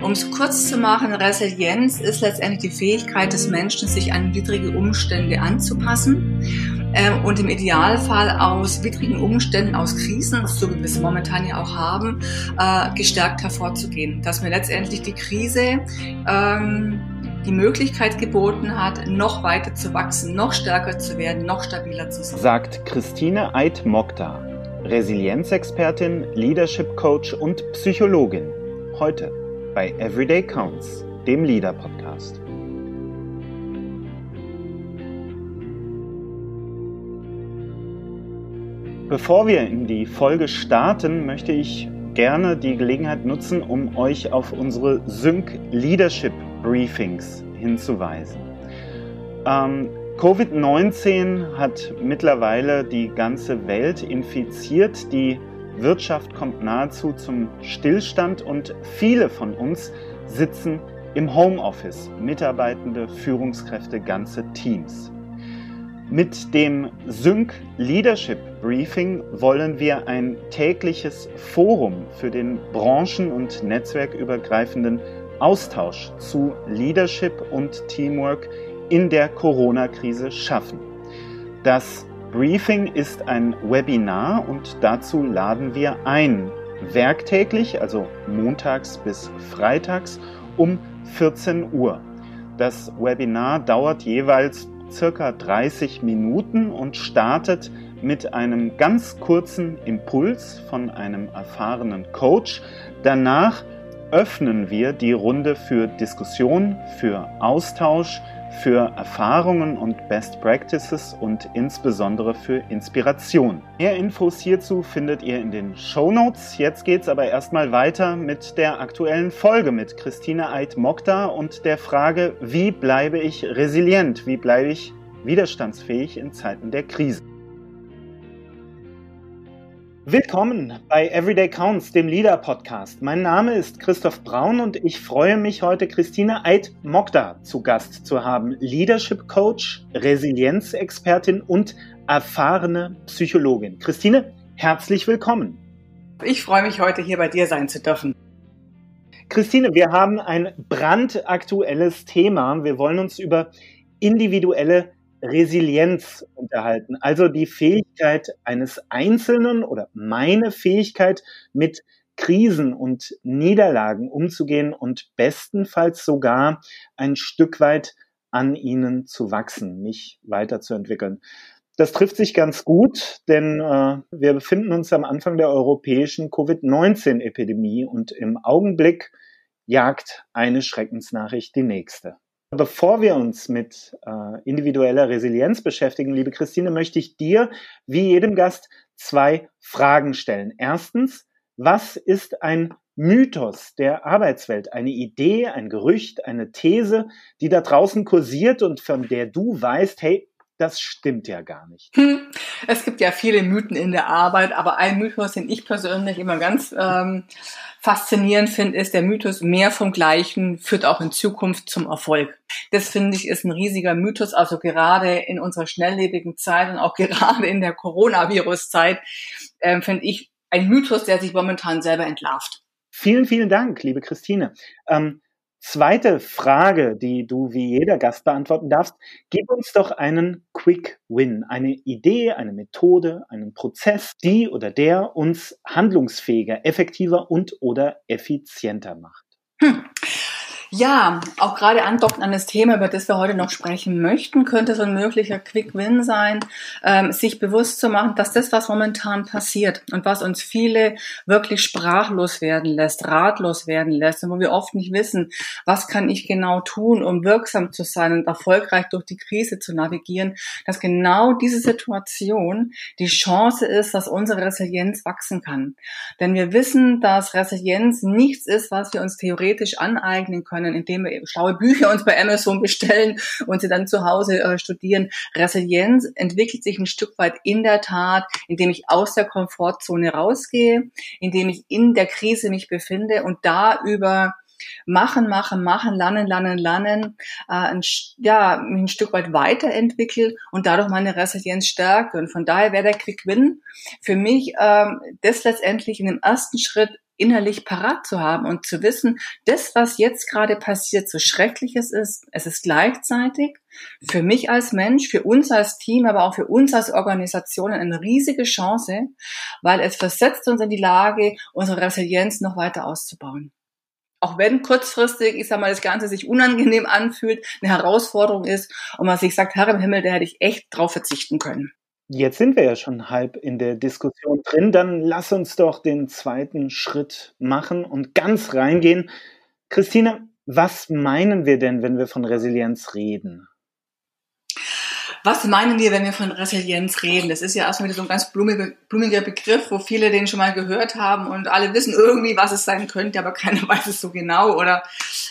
Um es kurz zu machen, Resilienz ist letztendlich die Fähigkeit des Menschen, sich an widrige Umstände anzupassen ähm, und im Idealfall aus widrigen Umständen, aus Krisen, so wie wir es momentan ja auch haben, äh, gestärkt hervorzugehen. Dass mir letztendlich die Krise ähm, die Möglichkeit geboten hat, noch weiter zu wachsen, noch stärker zu werden, noch stabiler zu sein. Sagt Christine Eid-Mokta, Resilienzexpertin, Leadership Coach und Psychologin. Heute bei Everyday Counts, dem Leader Podcast. Bevor wir in die Folge starten, möchte ich gerne die Gelegenheit nutzen, um euch auf unsere Sync Leadership Briefings hinzuweisen. Ähm, Covid-19 hat mittlerweile die ganze Welt infiziert. Die Wirtschaft kommt nahezu zum Stillstand und viele von uns sitzen im Homeoffice, Mitarbeitende, Führungskräfte, ganze Teams. Mit dem Sync Leadership Briefing wollen wir ein tägliches Forum für den branchen- und netzwerkübergreifenden Austausch zu Leadership und Teamwork in der Corona-Krise schaffen. Das Briefing ist ein Webinar und dazu laden wir ein. Werktäglich, also montags bis freitags um 14 Uhr. Das Webinar dauert jeweils circa 30 Minuten und startet mit einem ganz kurzen Impuls von einem erfahrenen Coach. Danach öffnen wir die Runde für Diskussion, für Austausch, für Erfahrungen und Best Practices und insbesondere für Inspiration. Mehr Infos hierzu findet ihr in den Show Notes. Jetzt geht's aber erstmal weiter mit der aktuellen Folge mit Christine Eid-Mokta und der Frage, wie bleibe ich resilient? Wie bleibe ich widerstandsfähig in Zeiten der Krise? Willkommen bei Everyday Counts, dem Leader Podcast. Mein Name ist Christoph Braun und ich freue mich heute Christine Eid-Mokda zu Gast zu haben. Leadership Coach, Resilienzexpertin und erfahrene Psychologin. Christine, herzlich willkommen. Ich freue mich heute hier bei dir sein zu dürfen. Christine, wir haben ein brandaktuelles Thema. Wir wollen uns über individuelle Resilienz unterhalten, also die Fähigkeit eines Einzelnen oder meine Fähigkeit mit Krisen und Niederlagen umzugehen und bestenfalls sogar ein Stück weit an ihnen zu wachsen, mich weiterzuentwickeln. Das trifft sich ganz gut, denn äh, wir befinden uns am Anfang der europäischen Covid-19-Epidemie und im Augenblick jagt eine Schreckensnachricht die nächste. Bevor wir uns mit äh, individueller Resilienz beschäftigen, liebe Christine, möchte ich dir, wie jedem Gast, zwei Fragen stellen. Erstens, was ist ein Mythos der Arbeitswelt? Eine Idee, ein Gerücht, eine These, die da draußen kursiert und von der du weißt, hey, das stimmt ja gar nicht. Hm. Es gibt ja viele Mythen in der Arbeit, aber ein Mythos, den ich persönlich immer ganz ähm, faszinierend finde, ist der Mythos, mehr vom Gleichen führt auch in Zukunft zum Erfolg. Das finde ich ist ein riesiger Mythos, also gerade in unserer schnelllebigen Zeit und auch gerade in der Coronavirus-Zeit äh, finde ich ein Mythos, der sich momentan selber entlarvt. Vielen, vielen Dank, liebe Christine. Ähm, Zweite Frage, die du wie jeder Gast beantworten darfst. Gib uns doch einen Quick Win, eine Idee, eine Methode, einen Prozess, die oder der uns handlungsfähiger, effektiver und oder effizienter macht. Hm. Ja, auch gerade andocken an das Thema, über das wir heute noch sprechen möchten, könnte so ein möglicher Quick-Win sein, ähm, sich bewusst zu machen, dass das, was momentan passiert und was uns viele wirklich sprachlos werden lässt, ratlos werden lässt und wo wir oft nicht wissen, was kann ich genau tun, um wirksam zu sein und erfolgreich durch die Krise zu navigieren, dass genau diese Situation die Chance ist, dass unsere Resilienz wachsen kann. Denn wir wissen, dass Resilienz nichts ist, was wir uns theoretisch aneignen können, können, indem wir eben schlaue Bücher uns bei Amazon bestellen und sie dann zu Hause äh, studieren. Resilienz entwickelt sich ein Stück weit in der Tat, indem ich aus der Komfortzone rausgehe, indem ich in der Krise mich befinde und da über machen, machen, machen, lernen, lernen, lernen, äh, ein, ja, ein Stück weit weiterentwickelt und dadurch meine Resilienz stärke. Und von daher wäre der Quick Win für mich ähm, das letztendlich in dem ersten Schritt innerlich parat zu haben und zu wissen, das, was jetzt gerade passiert, so schrecklich es ist, es ist gleichzeitig für mich als Mensch, für uns als Team, aber auch für uns als Organisation eine riesige Chance, weil es versetzt uns in die Lage, unsere Resilienz noch weiter auszubauen. Auch wenn kurzfristig, ich sag mal, das Ganze sich unangenehm anfühlt, eine Herausforderung ist und man sich sagt, Herr im Himmel, da hätte ich echt drauf verzichten können. Jetzt sind wir ja schon halb in der Diskussion drin. Dann lass uns doch den zweiten Schritt machen und ganz reingehen. Christine, was meinen wir denn, wenn wir von Resilienz reden? Was meinen wir, wenn wir von Resilienz reden? Das ist ja erstmal so ein ganz blumiger Begriff, wo viele den schon mal gehört haben und alle wissen irgendwie, was es sein könnte, aber keiner weiß es so genau. Oder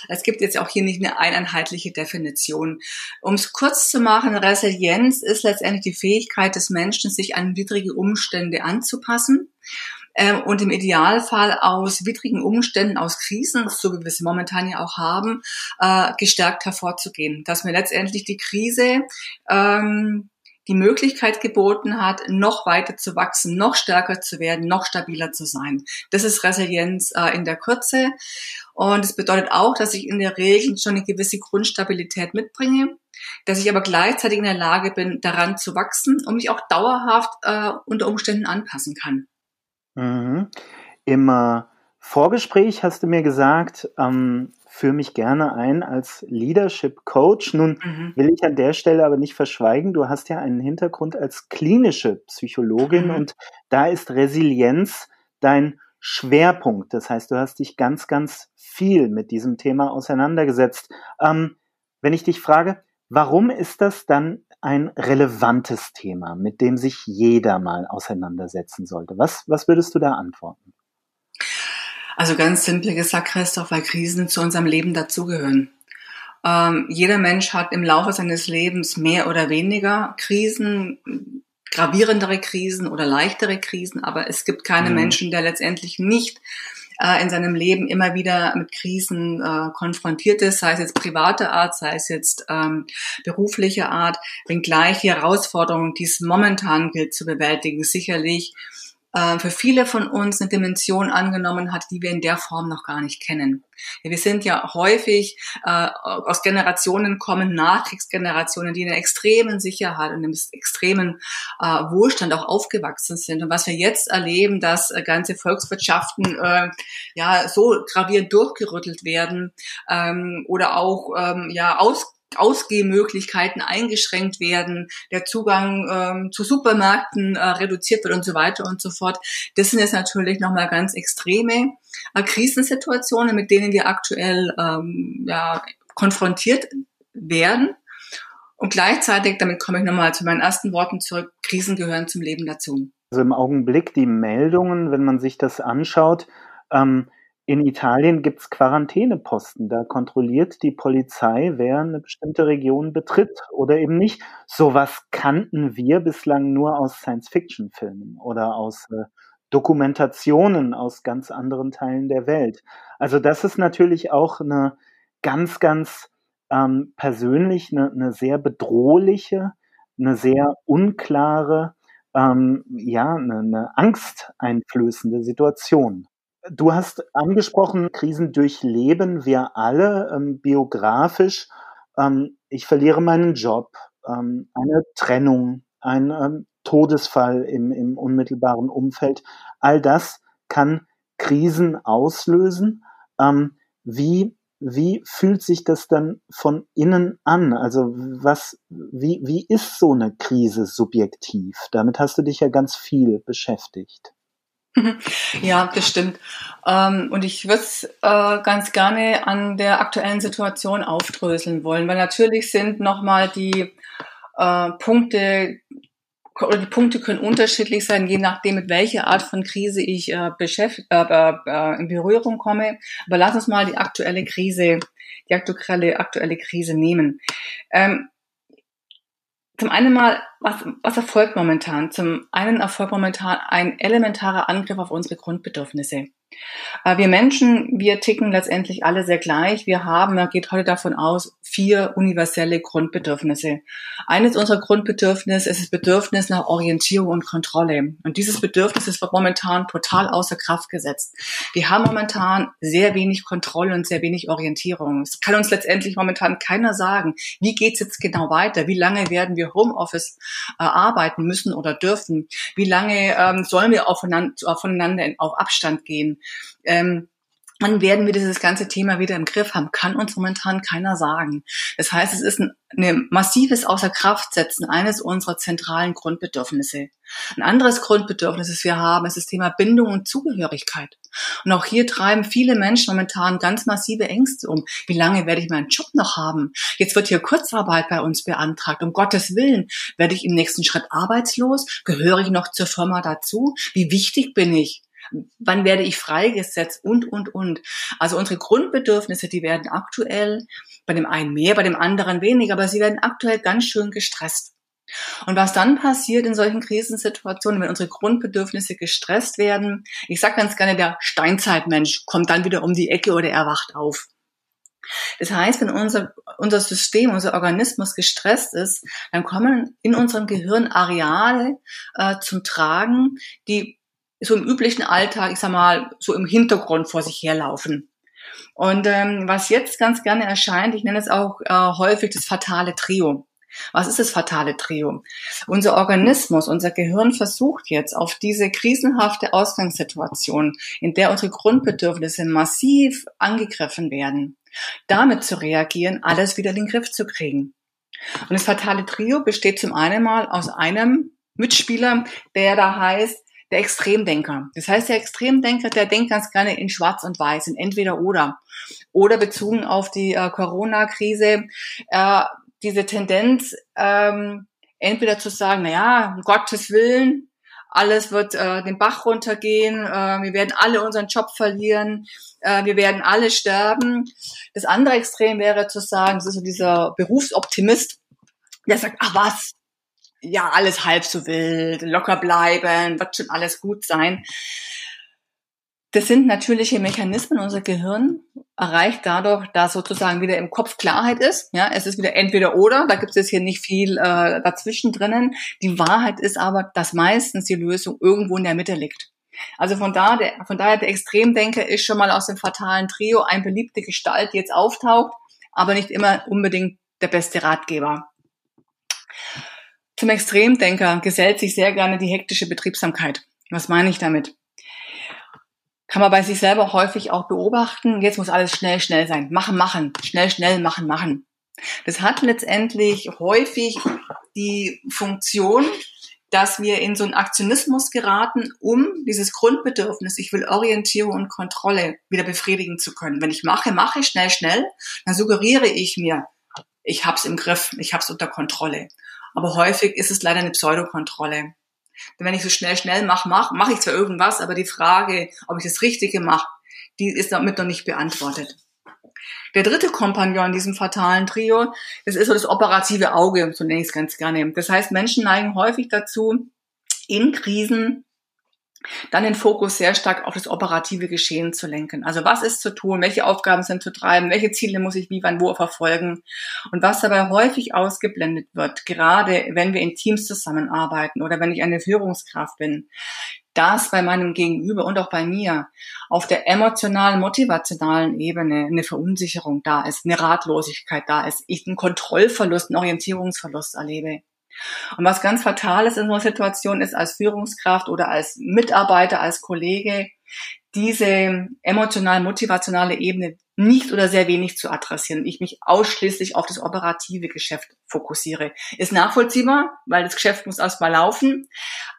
es gibt jetzt auch hier nicht eine einheitliche Definition. Um es kurz zu machen, Resilienz ist letztendlich die Fähigkeit des Menschen, sich an widrige Umstände anzupassen ähm, und im Idealfall aus widrigen Umständen, aus Krisen, so wie wir sie momentan ja auch haben, äh, gestärkt hervorzugehen. Dass mir letztendlich die Krise ähm, die Möglichkeit geboten hat, noch weiter zu wachsen, noch stärker zu werden, noch stabiler zu sein. Das ist Resilienz äh, in der Kürze. Und es bedeutet auch, dass ich in der Regel schon eine gewisse Grundstabilität mitbringe, dass ich aber gleichzeitig in der Lage bin, daran zu wachsen und mich auch dauerhaft äh, unter Umständen anpassen kann. Mhm. Im äh, Vorgespräch hast du mir gesagt, ähm, führe mich gerne ein als Leadership Coach. Nun mhm. will ich an der Stelle aber nicht verschweigen, du hast ja einen Hintergrund als klinische Psychologin mhm. und da ist Resilienz dein Schwerpunkt. Das heißt, du hast dich ganz, ganz viel mit diesem Thema auseinandergesetzt. Ähm, wenn ich dich frage, warum ist das dann ein relevantes Thema, mit dem sich jeder mal auseinandersetzen sollte? Was, was würdest du da antworten? Also ganz simpel gesagt, Christoph, weil Krisen zu unserem Leben dazugehören. Ähm, jeder Mensch hat im Laufe seines Lebens mehr oder weniger Krisen, gravierendere Krisen oder leichtere Krisen, aber es gibt keine mhm. Menschen, der letztendlich nicht äh, in seinem Leben immer wieder mit Krisen äh, konfrontiert ist, sei es jetzt private Art, sei es jetzt ähm, berufliche Art, wenngleich die Herausforderungen, die es momentan gilt zu bewältigen, sicherlich äh, für viele von uns eine Dimension angenommen hat, die wir in der Form noch gar nicht kennen. Wir sind ja häufig äh, aus Generationen kommen, Nachkriegsgenerationen, die in einer extremen Sicherheit und einem extremen äh, Wohlstand auch aufgewachsen sind. Und was wir jetzt erleben, dass äh, ganze Volkswirtschaften äh, ja so gravierend durchgerüttelt werden ähm, oder auch ähm, ja aus Ausgehmöglichkeiten eingeschränkt werden, der Zugang ähm, zu Supermärkten äh, reduziert wird und so weiter und so fort. Das sind jetzt natürlich nochmal ganz extreme äh, Krisensituationen, mit denen wir aktuell ähm, ja, konfrontiert werden. Und gleichzeitig, damit komme ich nochmal zu meinen ersten Worten zurück, Krisen gehören zum Leben dazu. Also im Augenblick die Meldungen, wenn man sich das anschaut, ähm, in Italien gibt es Quarantäneposten. Da kontrolliert die Polizei, wer eine bestimmte Region betritt oder eben nicht. Sowas kannten wir bislang nur aus Science-Fiction-Filmen oder aus äh, Dokumentationen aus ganz anderen Teilen der Welt. Also das ist natürlich auch eine ganz, ganz ähm, persönlich eine, eine sehr bedrohliche, eine sehr unklare, ähm, ja, eine, eine angsteinflößende Situation. Du hast angesprochen, Krisen durchleben wir alle ähm, biografisch. Ähm, ich verliere meinen Job, ähm, eine Trennung, ein ähm, Todesfall im, im unmittelbaren Umfeld. All das kann Krisen auslösen. Ähm, wie, wie fühlt sich das dann von innen an? Also was, wie, wie ist so eine Krise subjektiv? Damit hast du dich ja ganz viel beschäftigt. Ja, das stimmt. Ähm, und ich würde es äh, ganz gerne an der aktuellen Situation aufdröseln wollen, weil natürlich sind nochmal die äh, Punkte die Punkte können unterschiedlich sein, je nachdem, mit welcher Art von Krise ich äh, in Berührung komme. Aber lass uns mal die aktuelle Krise, die aktuelle, aktuelle Krise nehmen. Zum einen mal, was, was erfolgt momentan? Zum einen erfolgt momentan ein elementarer Angriff auf unsere Grundbedürfnisse. Äh, wir Menschen, wir ticken letztendlich alle sehr gleich. Wir haben, man geht heute davon aus, vier universelle Grundbedürfnisse. Eines unserer Grundbedürfnisse ist das Bedürfnis nach Orientierung und Kontrolle. Und dieses Bedürfnis ist momentan total außer Kraft gesetzt. Wir haben momentan sehr wenig Kontrolle und sehr wenig Orientierung. Es kann uns letztendlich momentan keiner sagen, wie geht's jetzt genau weiter? Wie lange werden wir Homeoffice äh, arbeiten müssen oder dürfen? Wie lange ähm, sollen wir aufeinander, aufeinander auf Abstand gehen? Ähm, wann werden wir dieses ganze Thema wieder im Griff haben, kann uns momentan keiner sagen. Das heißt, es ist ein, ein massives Außerkraftsetzen eines unserer zentralen Grundbedürfnisse. Ein anderes Grundbedürfnis, das wir haben, ist das Thema Bindung und Zugehörigkeit. Und auch hier treiben viele Menschen momentan ganz massive Ängste um. Wie lange werde ich meinen Job noch haben? Jetzt wird hier Kurzarbeit bei uns beantragt. Um Gottes Willen, werde ich im nächsten Schritt arbeitslos? Gehöre ich noch zur Firma dazu? Wie wichtig bin ich? Wann werde ich freigesetzt und, und, und. Also unsere Grundbedürfnisse, die werden aktuell bei dem einen mehr, bei dem anderen weniger, aber sie werden aktuell ganz schön gestresst. Und was dann passiert in solchen Krisensituationen, wenn unsere Grundbedürfnisse gestresst werden, ich sage ganz gerne, der Steinzeitmensch kommt dann wieder um die Ecke oder er wacht auf. Das heißt, wenn unser, unser System, unser Organismus gestresst ist, dann kommen in unserem Gehirn Areale äh, zum Tragen, die so im üblichen Alltag, ich sag mal, so im Hintergrund vor sich herlaufen. Und ähm, was jetzt ganz gerne erscheint, ich nenne es auch äh, häufig das fatale Trio. Was ist das fatale Trio? Unser Organismus, unser Gehirn versucht jetzt auf diese krisenhafte Ausgangssituation, in der unsere Grundbedürfnisse massiv angegriffen werden, damit zu reagieren, alles wieder in den Griff zu kriegen. Und das fatale Trio besteht zum einen mal aus einem Mitspieler, der da heißt, der Extremdenker. Das heißt, der Extremdenker, der denkt ganz gerne in Schwarz und Weiß, in entweder oder. Oder bezogen auf die äh, Corona-Krise, äh, diese Tendenz, ähm, entweder zu sagen, na ja, um Gottes Willen, alles wird äh, den Bach runtergehen, äh, wir werden alle unseren Job verlieren, äh, wir werden alle sterben. Das andere Extrem wäre zu sagen, das ist so dieser Berufsoptimist, der sagt, ach was, ja, alles halb so wild, locker bleiben, wird schon alles gut sein. Das sind natürliche Mechanismen. Unser Gehirn erreicht dadurch, dass sozusagen wieder im Kopf Klarheit ist. Ja, es ist wieder entweder oder. Da gibt es hier nicht viel äh, dazwischen drinnen. Die Wahrheit ist aber, dass meistens die Lösung irgendwo in der Mitte liegt. Also von, da, der, von daher der Extremdenker ist schon mal aus dem fatalen Trio eine beliebte Gestalt, die jetzt auftaucht, aber nicht immer unbedingt der beste Ratgeber. Zum Extremdenker gesellt sich sehr gerne die hektische Betriebsamkeit. Was meine ich damit? Kann man bei sich selber häufig auch beobachten. Jetzt muss alles schnell, schnell sein. Machen, machen. Schnell, schnell, machen, machen. Das hat letztendlich häufig die Funktion, dass wir in so einen Aktionismus geraten, um dieses Grundbedürfnis, ich will Orientierung und Kontrolle wieder befriedigen zu können. Wenn ich mache, mache schnell, schnell, dann suggeriere ich mir, ich hab's im Griff, ich hab's unter Kontrolle. Aber häufig ist es leider eine Pseudokontrolle. Denn wenn ich so schnell, schnell mache, mache mach ich zwar irgendwas, aber die Frage, ob ich das Richtige mache, die ist damit noch nicht beantwortet. Der dritte Kompagnon in diesem fatalen Trio, das ist so das operative Auge, so nenne ich es ganz gerne. Das heißt, Menschen neigen häufig dazu, in Krisen dann den Fokus sehr stark auf das operative Geschehen zu lenken. Also was ist zu tun, welche Aufgaben sind zu treiben, welche Ziele muss ich wie, wann, wo verfolgen. Und was dabei häufig ausgeblendet wird, gerade wenn wir in Teams zusammenarbeiten oder wenn ich eine Führungskraft bin, dass bei meinem Gegenüber und auch bei mir auf der emotionalen, motivationalen Ebene eine Verunsicherung da ist, eine Ratlosigkeit da ist, ich einen Kontrollverlust, einen Orientierungsverlust erlebe. Und was ganz fatal ist in so einer Situation ist, als Führungskraft oder als Mitarbeiter, als Kollege, diese emotional-motivationale Ebene nicht oder sehr wenig zu adressieren. Ich mich ausschließlich auf das operative Geschäft fokussiere. Ist nachvollziehbar, weil das Geschäft muss erstmal laufen.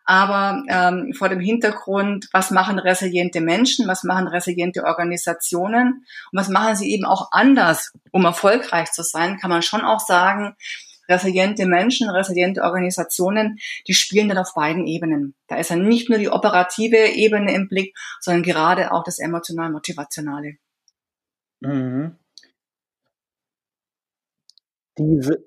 Aber ähm, vor dem Hintergrund, was machen resiliente Menschen, was machen resiliente Organisationen und was machen sie eben auch anders, um erfolgreich zu sein, kann man schon auch sagen, resiliente Menschen, resiliente Organisationen, die spielen dann auf beiden Ebenen. Da ist dann nicht nur die operative Ebene im Blick, sondern gerade auch das emotional-motivationale. Mhm. Diese,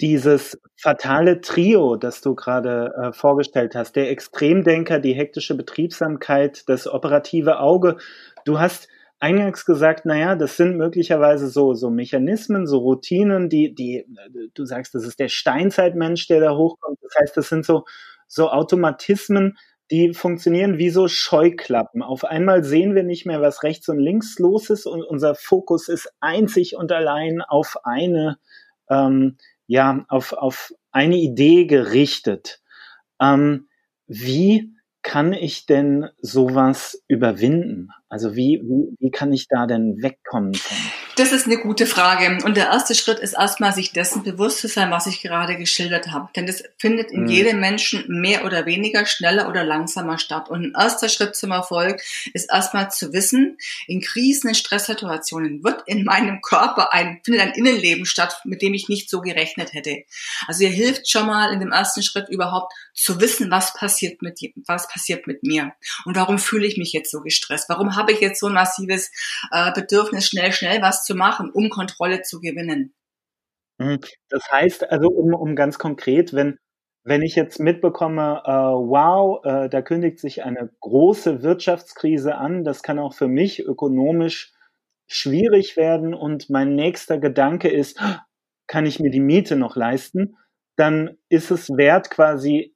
dieses fatale Trio, das du gerade äh, vorgestellt hast, der Extremdenker, die hektische Betriebsamkeit, das operative Auge. Du hast eingangs gesagt, naja, das sind möglicherweise so, so Mechanismen, so Routinen, die, die, du sagst, das ist der Steinzeitmensch, der da hochkommt. Das heißt, das sind so, so Automatismen, die funktionieren wie so Scheuklappen. Auf einmal sehen wir nicht mehr, was rechts und links los ist und unser Fokus ist einzig und allein auf eine, ähm, ja, auf, auf eine Idee gerichtet. Ähm, wie kann ich denn sowas überwinden? Also wie, wie, wie kann ich da denn wegkommen von? Das ist eine gute Frage. Und der erste Schritt ist erstmal, sich dessen bewusst zu sein, was ich gerade geschildert habe. Denn das findet in mhm. jedem Menschen mehr oder weniger schneller oder langsamer statt. Und ein erster Schritt zum Erfolg ist erstmal zu wissen, in Krisen, in Stresssituationen wird in meinem Körper ein, findet ein Innenleben statt, mit dem ich nicht so gerechnet hätte. Also ihr hilft schon mal in dem ersten Schritt überhaupt zu wissen, was passiert mit, was passiert mit mir. Und warum fühle ich mich jetzt so gestresst? Warum habe ich jetzt so ein massives äh, Bedürfnis, schnell, schnell was zu machen, um Kontrolle zu gewinnen. Mhm. Das heißt also, um, um ganz konkret, wenn, wenn ich jetzt mitbekomme, äh, wow, äh, da kündigt sich eine große Wirtschaftskrise an, das kann auch für mich ökonomisch schwierig werden und mein nächster Gedanke ist, kann ich mir die Miete noch leisten, dann ist es wert, quasi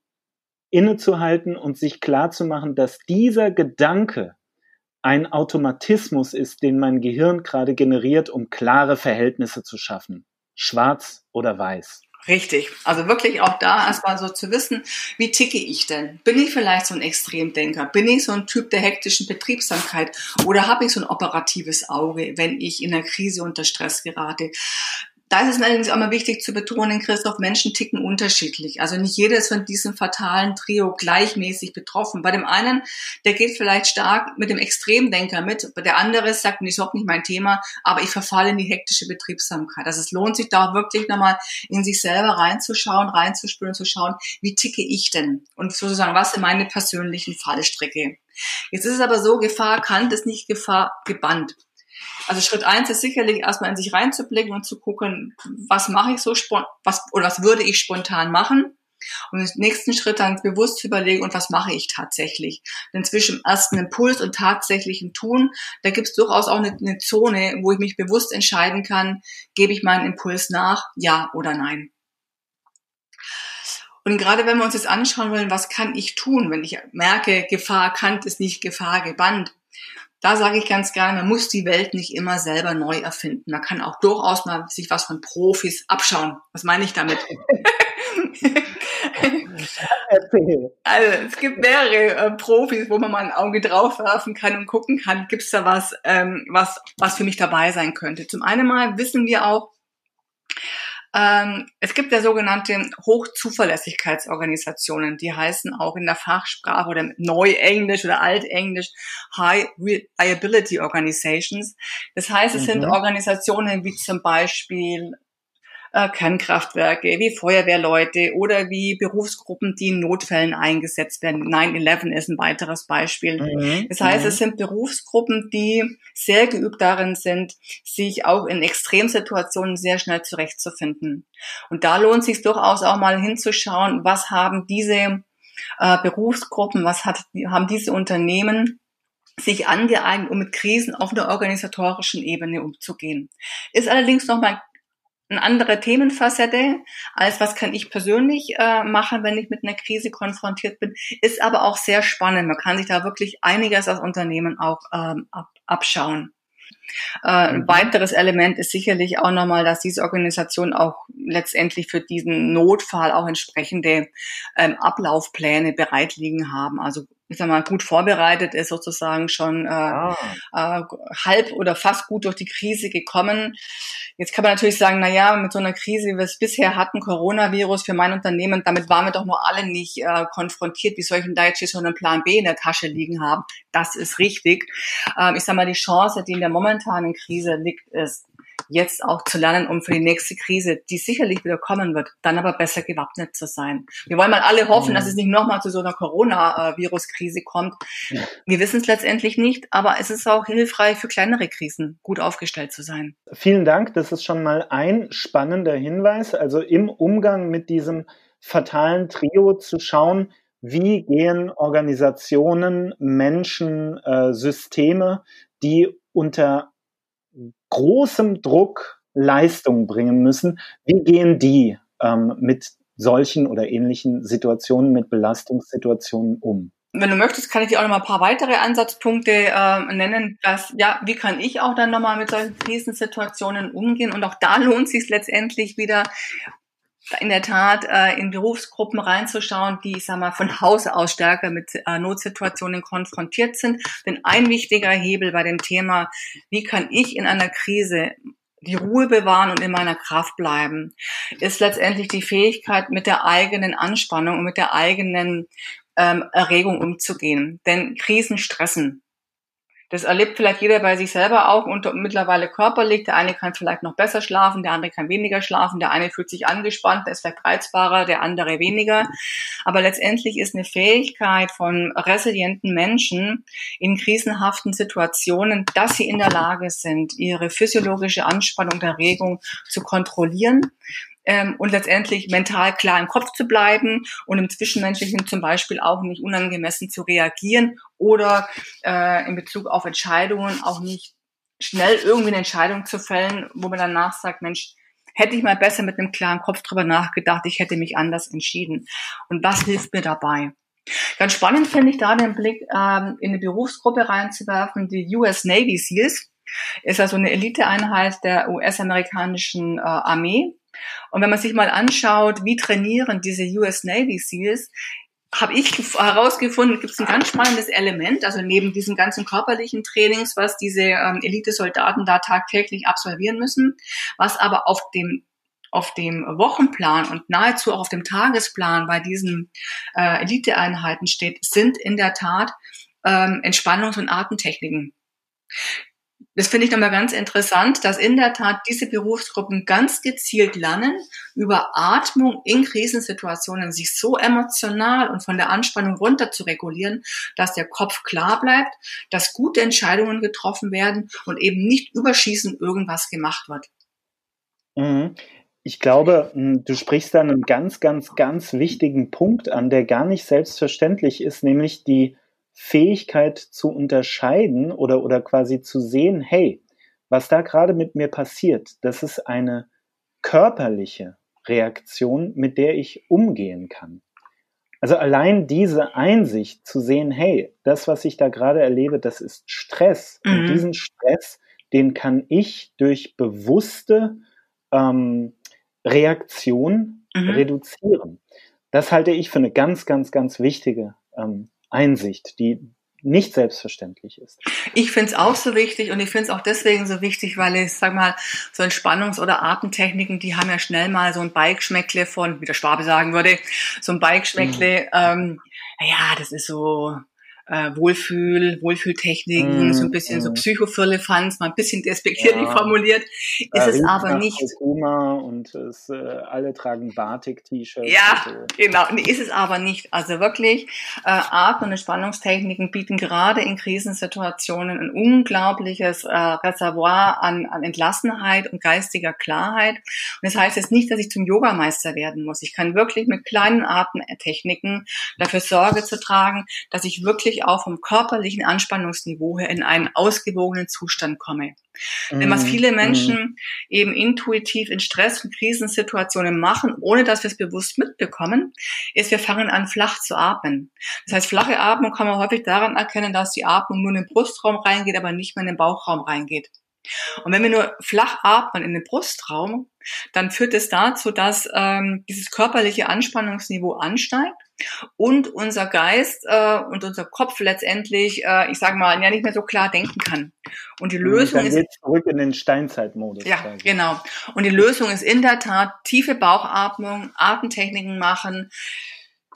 innezuhalten und sich klar zu machen, dass dieser Gedanke ein Automatismus ist, den mein Gehirn gerade generiert, um klare Verhältnisse zu schaffen. Schwarz oder weiß. Richtig. Also wirklich auch da erstmal so zu wissen, wie ticke ich denn? Bin ich vielleicht so ein Extremdenker? Bin ich so ein Typ der hektischen Betriebsamkeit? Oder habe ich so ein operatives Auge, wenn ich in einer Krise unter Stress gerate? Da ist es allerdings auch mal wichtig zu betonen, Christoph, Menschen ticken unterschiedlich. Also nicht jeder ist von diesem fatalen Trio gleichmäßig betroffen. Bei dem einen, der geht vielleicht stark mit dem Extremdenker mit, der andere sagt, nee, ist überhaupt nicht mein Thema, aber ich verfalle in die hektische Betriebsamkeit. Also es lohnt sich da auch wirklich nochmal in sich selber reinzuschauen, reinzuspüren, zu schauen, wie ticke ich denn? Und sozusagen, was sind meine persönlichen Fallstricke? Jetzt ist es aber so, Gefahr kann das nicht Gefahr gebannt. Also Schritt eins ist sicherlich erstmal in sich reinzublicken und zu gucken, was mache ich so was oder was würde ich spontan machen. Und im nächsten Schritt dann bewusst zu überlegen, und was mache ich tatsächlich? Denn zwischen ersten Impuls und tatsächlichen Tun, da gibt es durchaus auch eine, eine Zone, wo ich mich bewusst entscheiden kann, gebe ich meinen Impuls nach, ja oder nein. Und gerade wenn wir uns jetzt anschauen wollen, was kann ich tun, wenn ich merke, Gefahr erkannt ist nicht Gefahr gebannt, da sage ich ganz gerne, man muss die Welt nicht immer selber neu erfinden. Man kann auch durchaus mal sich was von Profis abschauen. Was meine ich damit? also es gibt mehrere äh, Profis, wo man mal ein Auge drauf werfen kann und gucken kann, gibt es da was, ähm, was, was für mich dabei sein könnte. Zum einen mal wissen wir auch, ähm, es gibt ja sogenannte Hochzuverlässigkeitsorganisationen, die heißen auch in der Fachsprache oder Neuenglisch oder Altenglisch High Reliability Organizations. Das heißt, es mhm. sind Organisationen wie zum Beispiel äh, Kernkraftwerke, wie Feuerwehrleute oder wie Berufsgruppen, die in Notfällen eingesetzt werden. 9-11 ist ein weiteres Beispiel. Mhm. Das heißt, mhm. es sind Berufsgruppen, die sehr geübt darin sind, sich auch in Extremsituationen sehr schnell zurechtzufinden. Und da lohnt sich durchaus auch mal hinzuschauen, was haben diese äh, Berufsgruppen, was hat, haben diese Unternehmen sich angeeignet, um mit Krisen auf einer organisatorischen Ebene umzugehen. Ist allerdings noch mal eine andere Themenfacette, als was kann ich persönlich äh, machen, wenn ich mit einer Krise konfrontiert bin, ist aber auch sehr spannend. Man kann sich da wirklich einiges als Unternehmen auch ähm, ab, abschauen. Äh, ein mhm. weiteres Element ist sicherlich auch nochmal, dass diese Organisation auch letztendlich für diesen Notfall auch entsprechende ähm, Ablaufpläne bereitliegen haben. Also ich sag mal, gut vorbereitet ist, sozusagen schon äh, ah. äh, halb oder fast gut durch die Krise gekommen. Jetzt kann man natürlich sagen, na ja, mit so einer Krise, wie wir es bisher hatten, Coronavirus für mein Unternehmen, damit waren wir doch nur alle nicht äh, konfrontiert. Wie soll ich denn da jetzt schon einen Plan B in der Tasche liegen haben? Das ist richtig. Ähm, ich sag mal, die Chance, die in der momentanen Krise liegt, ist, jetzt auch zu lernen, um für die nächste Krise, die sicherlich wieder kommen wird, dann aber besser gewappnet zu sein. Wir wollen mal alle hoffen, dass es nicht nochmal zu so einer Corona-Virus-Krise kommt. Wir wissen es letztendlich nicht, aber es ist auch hilfreich für kleinere Krisen, gut aufgestellt zu sein. Vielen Dank. Das ist schon mal ein spannender Hinweis. Also im Umgang mit diesem fatalen Trio zu schauen, wie gehen Organisationen, Menschen, äh, Systeme, die unter großem Druck Leistung bringen müssen, wie gehen die ähm, mit solchen oder ähnlichen Situationen, mit Belastungssituationen um? Wenn du möchtest, kann ich dir auch noch mal ein paar weitere Ansatzpunkte äh, nennen. Dass, ja, wie kann ich auch dann nochmal mit solchen Krisensituationen umgehen? Und auch da lohnt sich letztendlich wieder, in der Tat äh, in Berufsgruppen reinzuschauen, die, ich sag mal, von Hause aus stärker mit äh, Notsituationen konfrontiert sind. Denn ein wichtiger Hebel bei dem Thema, wie kann ich in einer Krise die Ruhe bewahren und in meiner Kraft bleiben, ist letztendlich die Fähigkeit, mit der eigenen Anspannung und mit der eigenen ähm, Erregung umzugehen. Denn Krisen stressen. Das erlebt vielleicht jeder bei sich selber auch und mittlerweile körperlich. Der eine kann vielleicht noch besser schlafen, der andere kann weniger schlafen, der eine fühlt sich angespannt, der ist vielleicht reizbarer, der andere weniger. Aber letztendlich ist eine Fähigkeit von resilienten Menschen in krisenhaften Situationen, dass sie in der Lage sind, ihre physiologische Anspannung und Erregung zu kontrollieren ähm, und letztendlich mental klar im Kopf zu bleiben und im Zwischenmenschlichen zum Beispiel auch nicht unangemessen zu reagieren oder äh, in Bezug auf Entscheidungen auch nicht schnell irgendwie eine Entscheidung zu fällen, wo man danach sagt, Mensch, hätte ich mal besser mit einem klaren Kopf drüber nachgedacht, ich hätte mich anders entschieden. Und was hilft mir dabei? Ganz spannend finde ich da den Blick ähm, in eine Berufsgruppe reinzuwerfen, die US Navy SEALs. Ist also eine Eliteeinheit der US-amerikanischen äh, Armee. Und wenn man sich mal anschaut, wie trainieren diese US Navy SEALs, habe ich herausgefunden, gibt es ein ganz spannendes Element, also neben diesen ganzen körperlichen Trainings, was diese ähm, Elitesoldaten da tagtäglich absolvieren müssen, was aber auf dem auf dem Wochenplan und nahezu auch auf dem Tagesplan bei diesen äh, Eliteeinheiten steht, sind in der Tat ähm, Entspannungs- und Atemtechniken. Das finde ich nochmal ganz interessant, dass in der Tat diese Berufsgruppen ganz gezielt lernen, über Atmung in Krisensituationen sich so emotional und von der Anspannung runter zu regulieren, dass der Kopf klar bleibt, dass gute Entscheidungen getroffen werden und eben nicht überschießend irgendwas gemacht wird. Mhm. Ich glaube, du sprichst da einen ganz, ganz, ganz wichtigen Punkt an, der gar nicht selbstverständlich ist, nämlich die Fähigkeit zu unterscheiden oder, oder quasi zu sehen, hey, was da gerade mit mir passiert, das ist eine körperliche Reaktion, mit der ich umgehen kann. Also allein diese Einsicht zu sehen, hey, das, was ich da gerade erlebe, das ist Stress. Mhm. Und diesen Stress, den kann ich durch bewusste ähm, Reaktion mhm. reduzieren. Das halte ich für eine ganz, ganz, ganz wichtige ähm, Einsicht, die nicht selbstverständlich ist. Ich finde es auch so wichtig und ich finde es auch deswegen so wichtig, weil ich sag mal, so Entspannungs- oder Atemtechniken, die haben ja schnell mal so ein Bikeschmeckle von, wie der Schwabe sagen würde, so ein Bikeschmeckle, mhm. ähm, ja, das ist so, äh, Wohlfühl, Wohlfühltechniken, mm, so ein bisschen mm. so Psychofirlefanz, mal ein bisschen despektierlich ja. formuliert, ist ja, es aber nicht. Humor und es, äh, alle tragen Batik-T-Shirts. Ja, so. genau, nee, ist es aber nicht. Also wirklich, äh, Atmen- und Entspannungstechniken bieten gerade in Krisensituationen ein unglaubliches äh, Reservoir an, an Entlassenheit und geistiger Klarheit. Und das heißt jetzt nicht, dass ich zum Yogameister werden muss. Ich kann wirklich mit kleinen Atemtechniken dafür Sorge zu tragen, dass ich wirklich wirklich auch vom körperlichen Anspannungsniveau her in einen ausgewogenen Zustand komme. Mhm. Denn was mhm. viele Menschen mhm. eben intuitiv in Stress- und Krisensituationen machen, ohne dass wir es bewusst mitbekommen, ist, wir fangen an, flach zu atmen. Das heißt, flache Atmung kann man häufig daran erkennen, dass die Atmung nur in den Brustraum reingeht, aber nicht mehr in den Bauchraum reingeht. Und wenn wir nur flach atmen in den Brustraum, dann führt es dazu, dass ähm, dieses körperliche Anspannungsniveau ansteigt und unser Geist äh, und unser Kopf letztendlich, äh, ich sage mal, ja nicht mehr so klar denken kann. Und die Lösung und dann ist zurück in den Steinzeitmodus. Ja, quasi. genau. Und die Lösung ist in der Tat tiefe Bauchatmung, Atemtechniken machen,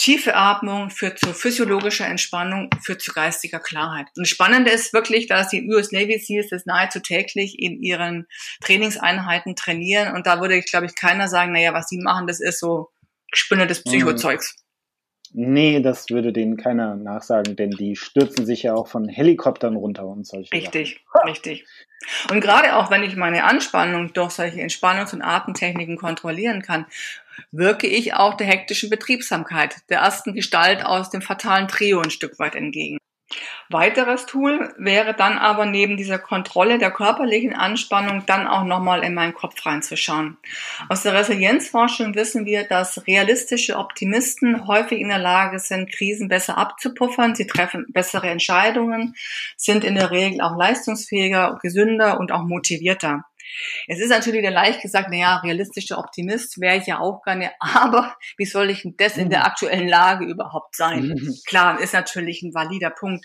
Tiefe Atmung führt zu physiologischer Entspannung, führt zu geistiger Klarheit. Und das Spannende ist wirklich, dass die US Navy Seals das nahezu täglich in ihren Trainingseinheiten trainieren. Und da würde ich, glaube ich, keiner sagen, naja, was sie machen, das ist so Spinne des mhm. Psychozeugs. Nee, das würde denen keiner nachsagen, denn die stürzen sich ja auch von Helikoptern runter und solche Richtig, Sachen. richtig. Und gerade auch, wenn ich meine Anspannung durch solche Entspannungs- und Atemtechniken kontrollieren kann, wirke ich auch der hektischen Betriebsamkeit, der ersten Gestalt aus dem fatalen Trio ein Stück weit entgegen. Weiteres Tool wäre dann aber neben dieser Kontrolle der körperlichen Anspannung dann auch nochmal in meinen Kopf reinzuschauen. Aus der Resilienzforschung wissen wir, dass realistische Optimisten häufig in der Lage sind, Krisen besser abzupuffern. Sie treffen bessere Entscheidungen, sind in der Regel auch leistungsfähiger, gesünder und auch motivierter. Es ist natürlich leicht gesagt, na ja, realistischer Optimist wäre ich ja auch gerne, aber wie soll ich denn das in der mhm. aktuellen Lage überhaupt sein? Mhm. Klar, ist natürlich ein valider Punkt.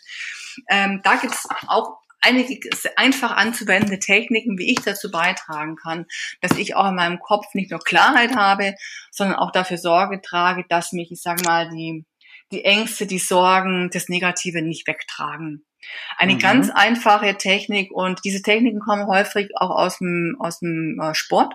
Ähm, da gibt es auch einige einfach anzuwendende Techniken, wie ich dazu beitragen kann, dass ich auch in meinem Kopf nicht nur Klarheit habe, sondern auch dafür Sorge trage, dass mich, ich sage mal, die, die Ängste, die Sorgen, das Negative nicht wegtragen. Eine mhm. ganz einfache Technik und diese Techniken kommen häufig auch aus dem, aus dem äh, Sport.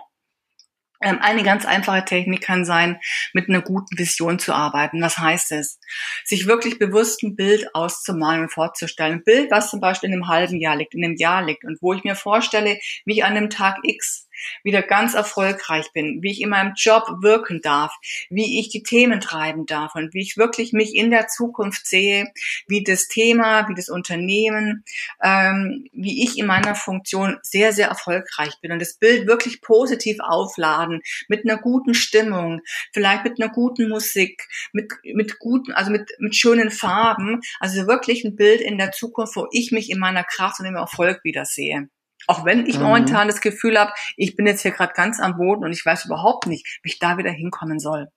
Ähm, eine ganz einfache Technik kann sein, mit einer guten Vision zu arbeiten. Was heißt es? Sich wirklich bewusst ein Bild auszumalen und vorzustellen. Ein Bild, was zum Beispiel in einem halben Jahr liegt, in einem Jahr liegt und wo ich mir vorstelle, wie ich an einem Tag X wieder ganz erfolgreich bin, wie ich in meinem Job wirken darf, wie ich die Themen treiben darf und wie ich wirklich mich in der Zukunft sehe, wie das Thema, wie das Unternehmen, ähm, wie ich in meiner Funktion sehr, sehr erfolgreich bin und das Bild wirklich positiv aufladen, mit einer guten Stimmung, vielleicht mit einer guten Musik, mit, mit guten, also mit, mit schönen Farben, also wirklich ein Bild in der Zukunft, wo ich mich in meiner Kraft und im Erfolg wiedersehe. Auch wenn ich mhm. momentan das Gefühl habe, ich bin jetzt hier gerade ganz am Boden und ich weiß überhaupt nicht, wie ich da wieder hinkommen soll.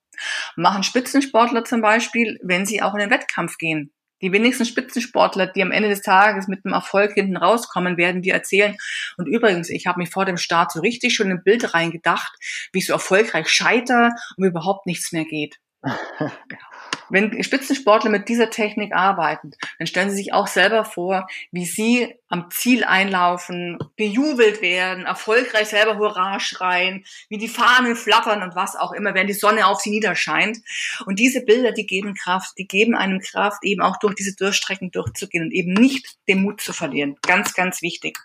Machen Spitzensportler zum Beispiel, wenn sie auch in den Wettkampf gehen. Die wenigsten Spitzensportler, die am Ende des Tages mit einem Erfolg hinten rauskommen, werden die erzählen. Und übrigens, ich habe mich vor dem Start so richtig schon ein Bild reingedacht, wie ich so erfolgreich scheiter und überhaupt nichts mehr geht. Wenn Spitzensportler mit dieser Technik arbeiten, dann stellen sie sich auch selber vor, wie sie am Ziel einlaufen, bejubelt werden, erfolgreich selber Hurra schreien, wie die Fahnen flattern und was auch immer, wenn die Sonne auf sie niederscheint. Und diese Bilder, die geben Kraft, die geben einem Kraft, eben auch durch diese Durchstrecken durchzugehen und eben nicht den Mut zu verlieren. Ganz, ganz wichtig.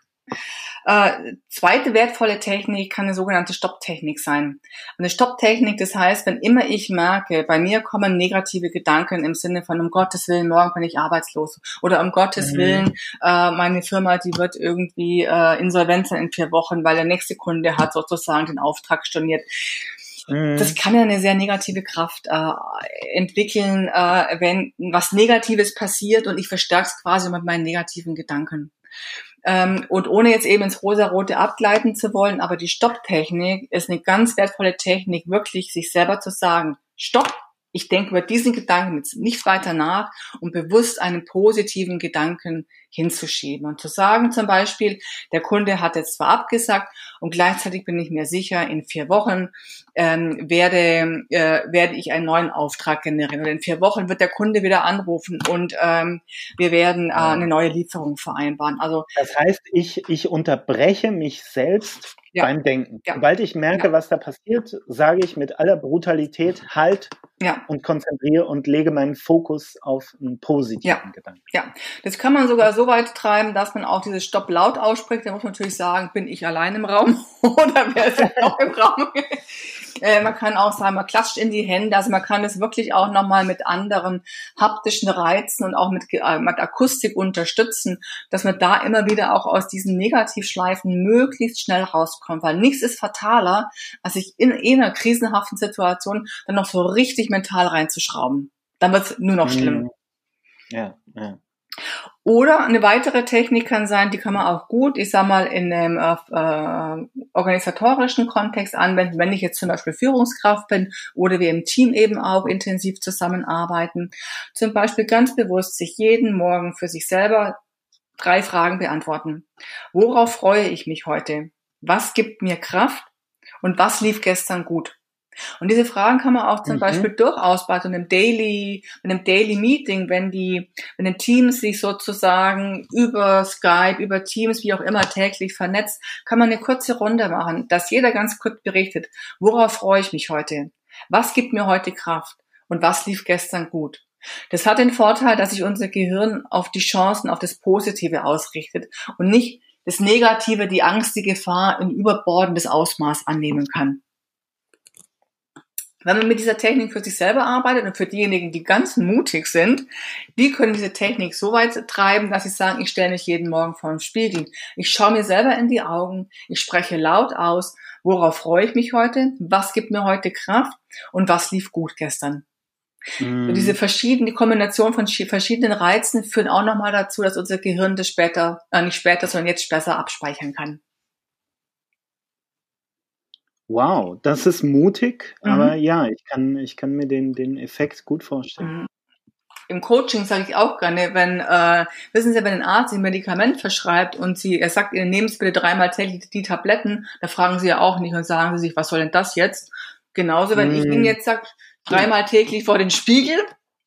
Äh, zweite wertvolle Technik kann eine sogenannte Stopptechnik sein. Eine Stopptechnik, das heißt, wenn immer ich merke, bei mir kommen negative Gedanken im Sinne von um Gottes Willen, morgen bin ich arbeitslos oder um Gottes mhm. Willen, äh, meine Firma, die wird irgendwie äh, insolvent sein in vier Wochen, weil der nächste Kunde hat sozusagen den Auftrag storniert mhm. das kann ja eine sehr negative Kraft äh, entwickeln, äh, wenn was Negatives passiert und ich verstärke es quasi mit meinen negativen Gedanken. Ähm, und ohne jetzt eben ins Rosarote abgleiten zu wollen, aber die Stopptechnik ist eine ganz wertvolle Technik, wirklich sich selber zu sagen, Stopp, ich denke über diesen Gedanken jetzt nicht weiter nach und bewusst einen positiven Gedanken hinzuschieben. Und zu sagen zum Beispiel, der Kunde hat jetzt zwar abgesagt und gleichzeitig bin ich mir sicher, in vier Wochen ähm, werde, äh, werde ich einen neuen Auftrag generieren oder in vier Wochen wird der Kunde wieder anrufen und ähm, wir werden äh, eine neue Lieferung vereinbaren. Also das heißt, ich, ich unterbreche mich selbst ja. beim Denken. Ja. Sobald ich merke, ja. was da passiert, sage ich mit aller Brutalität halt und konzentriere und lege meinen Fokus auf einen positiven. Gedanken. Ja, das kann man sogar so weit treiben, dass man auch dieses Stopp laut ausspricht. Da muss man natürlich sagen, bin ich allein im Raum oder wer ist noch im Raum? Äh, man kann auch sagen, man klatscht in die Hände. Also man kann es wirklich auch nochmal mit anderen haptischen Reizen und auch mit, äh, mit Akustik unterstützen, dass man da immer wieder auch aus diesen Negativschleifen möglichst schnell rauskommt. Weil nichts ist fataler, als sich in, in einer krisenhaften Situation dann noch so richtig mental reinzuschrauben. Dann wird es nur noch schlimm. Mhm. Ja, ja. Oder eine weitere Technik kann sein, die kann man auch gut, ich sag mal, in einem äh, organisatorischen Kontext anwenden, wenn ich jetzt zum Beispiel Führungskraft bin oder wir im Team eben auch intensiv zusammenarbeiten. Zum Beispiel ganz bewusst sich jeden Morgen für sich selber drei Fragen beantworten. Worauf freue ich mich heute? Was gibt mir Kraft? Und was lief gestern gut? Und diese Fragen kann man auch zum mhm. Beispiel durchaus bei so einem Daily, einem Daily Meeting, wenn die, wenn ein Team sich sozusagen über Skype, über Teams, wie auch immer täglich vernetzt, kann man eine kurze Runde machen, dass jeder ganz kurz berichtet, worauf freue ich mich heute? Was gibt mir heute Kraft? Und was lief gestern gut? Das hat den Vorteil, dass sich unser Gehirn auf die Chancen, auf das Positive ausrichtet und nicht das Negative, die Angst, die Gefahr in überbordendes Ausmaß annehmen kann. Wenn man mit dieser Technik für sich selber arbeitet und für diejenigen, die ganz mutig sind, die können diese Technik so weit treiben, dass sie sagen, ich stelle mich jeden Morgen vor den Spiegel. Ich schaue mir selber in die Augen, ich spreche laut aus, worauf freue ich mich heute, was gibt mir heute Kraft und was lief gut gestern. Mm. diese verschiedene, die Kombination von verschiedenen Reizen führen auch nochmal dazu, dass unser Gehirn das später, äh, nicht später, sondern jetzt besser abspeichern kann. Wow, das ist mutig, mhm. aber ja, ich kann, ich kann mir den, den Effekt gut vorstellen. Mhm. Im Coaching sage ich auch gerne, wenn, äh, wissen Sie, wenn ein Arzt ein Medikament verschreibt und Sie, er sagt Ihnen, nehmen Sie bitte dreimal täglich die Tabletten, da fragen Sie ja auch nicht und sagen Sie sich, was soll denn das jetzt? Genauso, wenn mhm. ich Ihnen jetzt sage, dreimal täglich vor den Spiegel,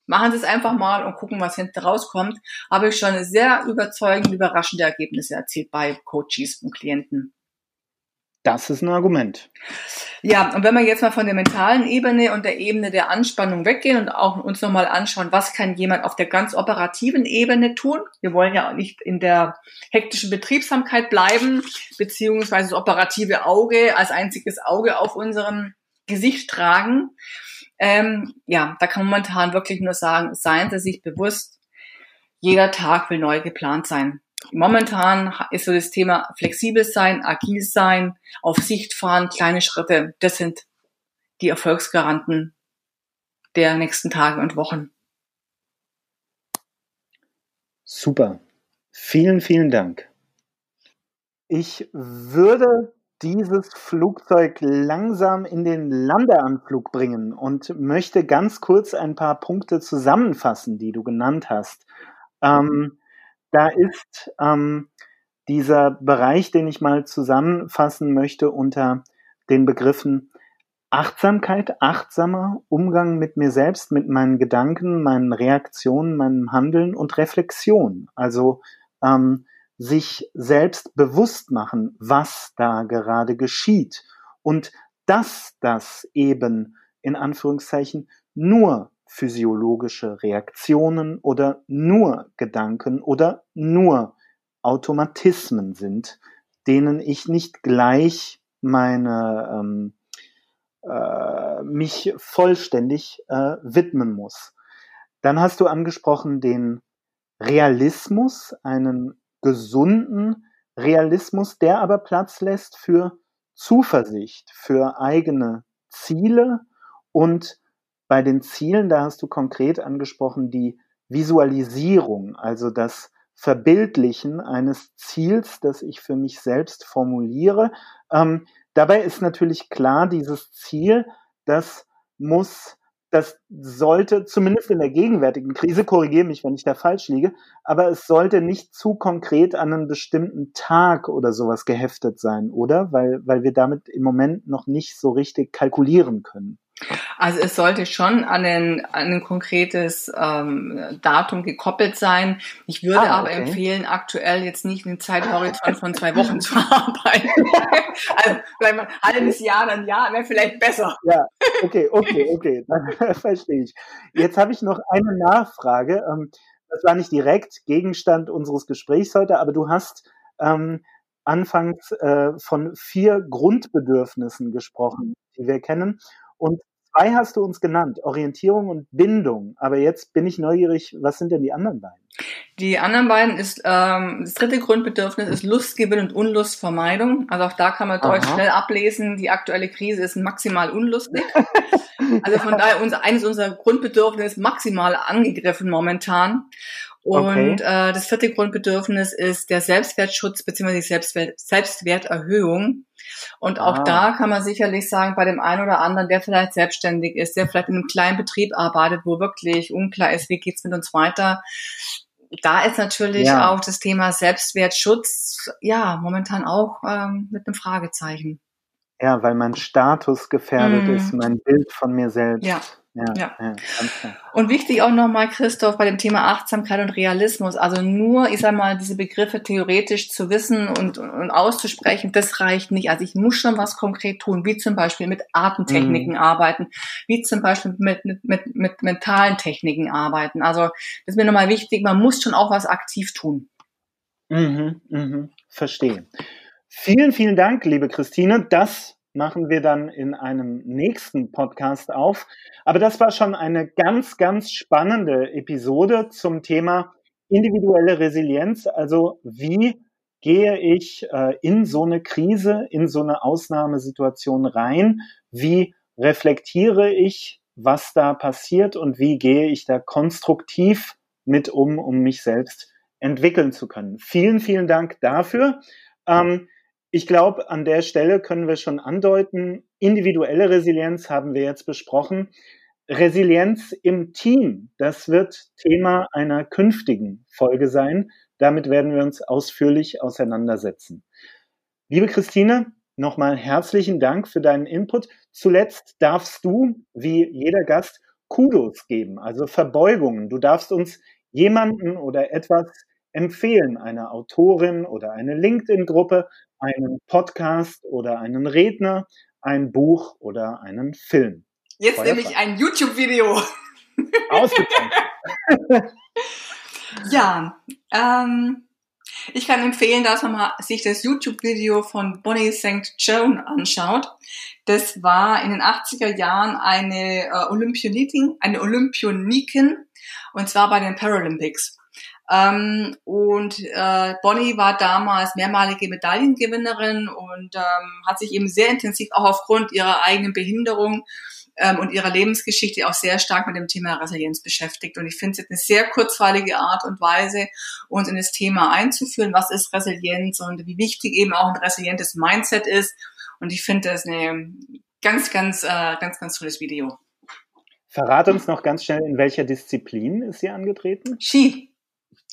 machen Sie es einfach mal und gucken, was hinten rauskommt, habe ich schon sehr überzeugend überraschende Ergebnisse erzielt bei Coaches und Klienten. Das ist ein Argument. Ja, und wenn wir jetzt mal von der mentalen Ebene und der Ebene der Anspannung weggehen und auch uns nochmal anschauen, was kann jemand auf der ganz operativen Ebene tun? Wir wollen ja auch nicht in der hektischen Betriebsamkeit bleiben, beziehungsweise das operative Auge als einziges Auge auf unserem Gesicht tragen. Ähm, ja, da kann man momentan wirklich nur sagen, seien Sie sich bewusst, jeder Tag will neu geplant sein. Momentan ist so das Thema flexibel sein, agil sein, auf Sicht fahren, kleine Schritte. Das sind die Erfolgsgaranten der nächsten Tage und Wochen. Super. Vielen, vielen Dank. Ich würde dieses Flugzeug langsam in den Landeanflug bringen und möchte ganz kurz ein paar Punkte zusammenfassen, die du genannt hast. Ähm, da ist ähm, dieser Bereich, den ich mal zusammenfassen möchte unter den Begriffen Achtsamkeit, achtsamer Umgang mit mir selbst, mit meinen Gedanken, meinen Reaktionen, meinem Handeln und Reflexion. Also ähm, sich selbst bewusst machen, was da gerade geschieht und dass das eben in Anführungszeichen nur physiologische Reaktionen oder nur Gedanken oder nur Automatismen sind, denen ich nicht gleich meine ähm, äh, mich vollständig äh, widmen muss. Dann hast du angesprochen den Realismus, einen gesunden Realismus, der aber Platz lässt für Zuversicht, für eigene Ziele und bei den Zielen, da hast du konkret angesprochen, die Visualisierung, also das Verbildlichen eines Ziels, das ich für mich selbst formuliere. Ähm, dabei ist natürlich klar, dieses Ziel, das muss das sollte zumindest in der gegenwärtigen Krise, korrigiere mich, wenn ich da falsch liege, aber es sollte nicht zu konkret an einen bestimmten Tag oder sowas geheftet sein, oder? Weil, weil wir damit im Moment noch nicht so richtig kalkulieren können. Also es sollte schon an ein, an ein konkretes ähm, Datum gekoppelt sein. Ich würde ah, okay. aber empfehlen, aktuell jetzt nicht einen Zeithorizont von zwei Wochen zu arbeiten. also vielleicht mal ein halbes Jahr, dann ja, wäre vielleicht besser. Ja, okay, okay, okay, dann verstehe ich. Jetzt habe ich noch eine Nachfrage. Ähm, das war nicht direkt Gegenstand unseres Gesprächs heute, aber du hast ähm, anfangs äh, von vier Grundbedürfnissen gesprochen, die wir kennen. Und Zwei hast du uns genannt, Orientierung und Bindung. Aber jetzt bin ich neugierig, was sind denn die anderen beiden? Die anderen beiden ist, ähm, das dritte Grundbedürfnis ist Lustgewinn und Unlustvermeidung. Also auch da kann man deutlich schnell ablesen, die aktuelle Krise ist maximal unlustig. also von daher unser, eines unserer Grundbedürfnisse maximal angegriffen momentan. Und okay. äh, das vierte Grundbedürfnis ist der Selbstwertschutz bzw. die Selbstwert, Selbstwerterhöhung. Und auch ah. da kann man sicherlich sagen, bei dem einen oder anderen, der vielleicht selbstständig ist, der vielleicht in einem kleinen Betrieb arbeitet, wo wirklich unklar ist, wie geht's mit uns weiter. Da ist natürlich ja. auch das Thema Selbstwertschutz, ja, momentan auch ähm, mit einem Fragezeichen. Ja, weil mein Status gefährdet mm. ist, mein Bild von mir selbst. Ja. Ja, ja. ja und wichtig auch nochmal, Christoph, bei dem Thema Achtsamkeit und Realismus. Also nur, ich sag mal, diese Begriffe theoretisch zu wissen und, und auszusprechen, das reicht nicht. Also ich muss schon was konkret tun, wie zum Beispiel mit Atemtechniken mhm. arbeiten, wie zum Beispiel mit, mit, mit, mit mentalen Techniken arbeiten. Also das ist mir nochmal wichtig, man muss schon auch was aktiv tun. Mhm, mhm, verstehe. Vielen, vielen Dank, liebe Christine. Das machen wir dann in einem nächsten Podcast auf. Aber das war schon eine ganz, ganz spannende Episode zum Thema individuelle Resilienz. Also wie gehe ich äh, in so eine Krise, in so eine Ausnahmesituation rein? Wie reflektiere ich, was da passiert und wie gehe ich da konstruktiv mit um, um mich selbst entwickeln zu können? Vielen, vielen Dank dafür. Ähm, ich glaube, an der Stelle können wir schon andeuten, individuelle Resilienz haben wir jetzt besprochen. Resilienz im Team, das wird Thema einer künftigen Folge sein. Damit werden wir uns ausführlich auseinandersetzen. Liebe Christine, nochmal herzlichen Dank für deinen Input. Zuletzt darfst du, wie jeder Gast, Kudos geben, also Verbeugungen. Du darfst uns jemanden oder etwas empfehlen, eine Autorin oder eine LinkedIn-Gruppe, einen Podcast oder einen Redner, ein Buch oder einen Film. Jetzt Feuerfall. nehme ich ein YouTube-Video. Ausgezeichnet. ja, ähm, ich kann empfehlen, dass man mal sich das YouTube-Video von Bonnie St. Joan anschaut. Das war in den 80er Jahren eine äh, Olympionikin, eine Olympioniken, und zwar bei den Paralympics. Ähm, und äh, Bonnie war damals mehrmalige Medaillengewinnerin und ähm, hat sich eben sehr intensiv auch aufgrund ihrer eigenen Behinderung ähm, und ihrer Lebensgeschichte auch sehr stark mit dem Thema Resilienz beschäftigt. Und ich finde es jetzt eine sehr kurzweilige Art und Weise, uns in das Thema einzuführen, was ist Resilienz und wie wichtig eben auch ein resilientes Mindset ist. Und ich finde das eine ganz, ganz, äh, ganz, ganz tolles Video. Verrate uns noch ganz schnell, in welcher Disziplin ist sie angetreten? Ski.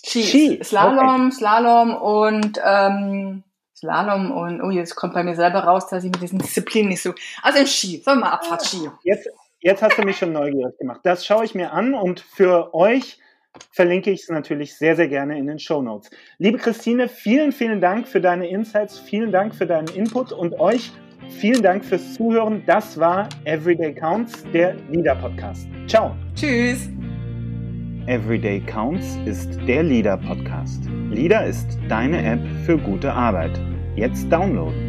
Ski. Ski. Slalom, okay. Slalom und ähm, Slalom und oh, jetzt kommt bei mir selber raus, dass ich mit diesen Disziplinen nicht so. Also im Ski, sagen wir mal Abfahrtski. Jetzt, jetzt hast du mich schon neugierig gemacht. Das schaue ich mir an und für euch verlinke ich es natürlich sehr, sehr gerne in den Show Notes. Liebe Christine, vielen, vielen Dank für deine Insights, vielen Dank für deinen Input und euch vielen Dank fürs Zuhören. Das war Everyday Counts, der Leader Podcast. Ciao. Tschüss. Everyday Counts ist der Leader Podcast. Leader ist deine App für gute Arbeit. Jetzt downloaden.